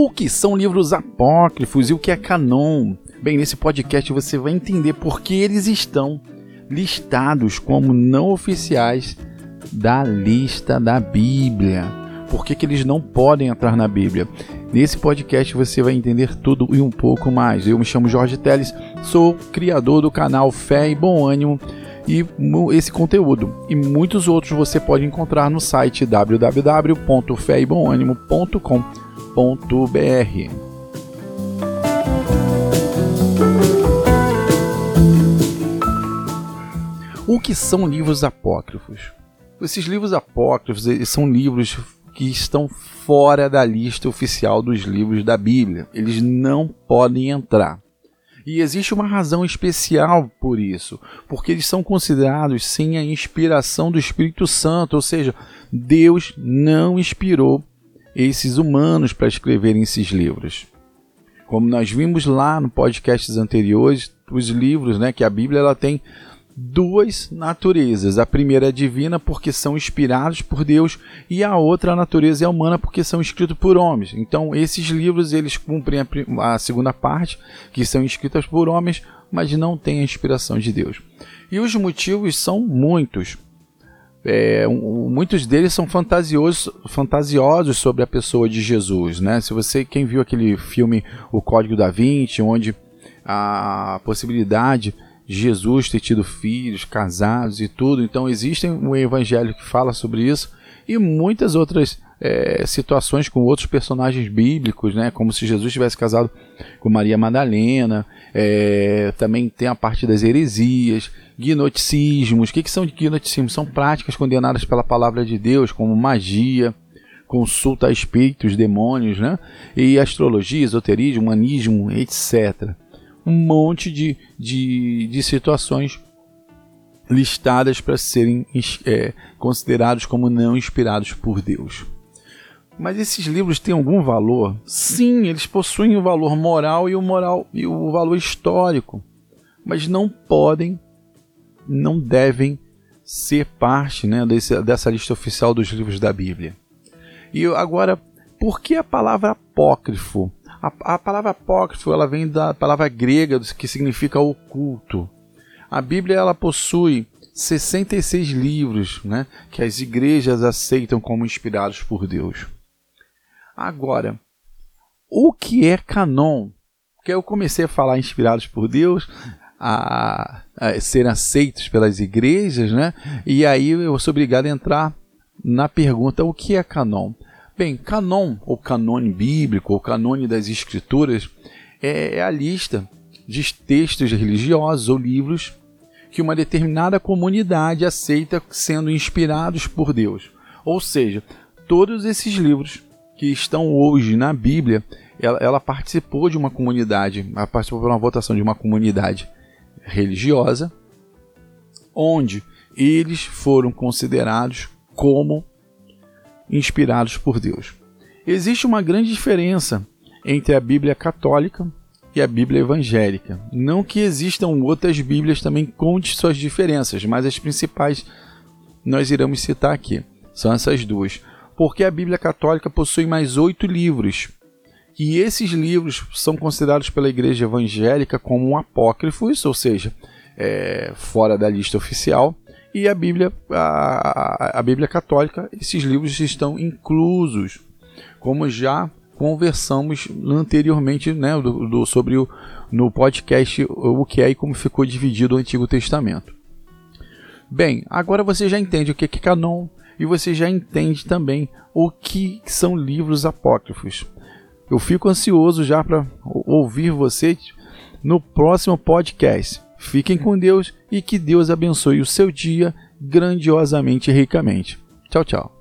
O que são livros apócrifos e o que é canon? Bem, nesse podcast você vai entender por que eles estão listados como não oficiais da lista da Bíblia. Por que, que eles não podem entrar na Bíblia? Nesse podcast você vai entender tudo e um pouco mais. Eu me chamo Jorge Teles, sou criador do canal Fé e Bom Ânimo e esse conteúdo e muitos outros você pode encontrar no site O que são livros apócrifos? Esses livros apócrifos são livros que estão fora da lista oficial dos livros da Bíblia. Eles não podem entrar. E existe uma razão especial por isso, porque eles são considerados sem a inspiração do Espírito Santo, ou seja, Deus não inspirou esses humanos para escreverem esses livros. Como nós vimos lá no podcasts anteriores, os livros, né, que a Bíblia ela tem duas naturezas. A primeira é divina porque são inspirados por Deus e a outra a natureza é humana porque são escritos por homens. Então esses livros eles cumprem a, a segunda parte que são escritos por homens, mas não têm a inspiração de Deus. E os motivos são muitos. É, um, muitos deles são fantasiosos, fantasiosos sobre a pessoa de Jesus, né? Se você quem viu aquele filme O Código da Vinci, onde a possibilidade Jesus ter tido filhos, casados e tudo. Então existe um evangelho que fala sobre isso e muitas outras é, situações com outros personagens bíblicos, né? Como se Jesus tivesse casado com Maria Madalena. É, também tem a parte das heresias, gnoticismos. O que, que são gnoticismos? São práticas condenadas pela palavra de Deus, como magia, consulta a espíritos, demônios, né? E astrologia, esoterismo, humanismo, etc um monte de, de, de situações listadas para serem é, considerados como não inspirados por Deus. Mas esses livros têm algum valor? Sim, eles possuem o valor moral e o moral e o valor histórico, mas não podem, não devem ser parte né, desse, dessa lista oficial dos livros da Bíblia. E agora, por que a palavra apócrifo? A, a palavra apócrifo ela vem da palavra grega que significa oculto. A Bíblia ela possui 66 livros né, que as igrejas aceitam como inspirados por Deus. Agora, o que é canon? Porque eu comecei a falar inspirados por Deus, a, a ser aceitos pelas igrejas, né? E aí eu sou obrigado a entrar na pergunta: o que é canon? Bem, canon, ou canone bíblico, ou canone das escrituras, é, é a lista de textos religiosos ou livros que uma determinada comunidade aceita sendo inspirados por Deus. Ou seja, todos esses livros que estão hoje na Bíblia, ela, ela participou de uma comunidade, ela participou de uma votação de uma comunidade religiosa, onde eles foram considerados como inspirados por Deus. Existe uma grande diferença entre a Bíblia católica e a Bíblia evangélica. Não que existam outras Bíblias também com suas diferenças, mas as principais nós iremos citar aqui. São essas duas. Porque a Bíblia católica possui mais oito livros. E esses livros são considerados pela Igreja Evangélica como apócrifos, ou seja, é, fora da lista oficial, e a Bíblia, a, a Bíblia Católica, esses livros estão inclusos, como já conversamos anteriormente né, do, do, sobre o, no podcast o que é e como ficou dividido o Antigo Testamento. Bem, agora você já entende o que é canon e você já entende também o que são livros apócrifos. Eu fico ansioso já para ouvir você no próximo podcast. Fiquem com Deus e que Deus abençoe o seu dia grandiosamente e ricamente. Tchau, tchau.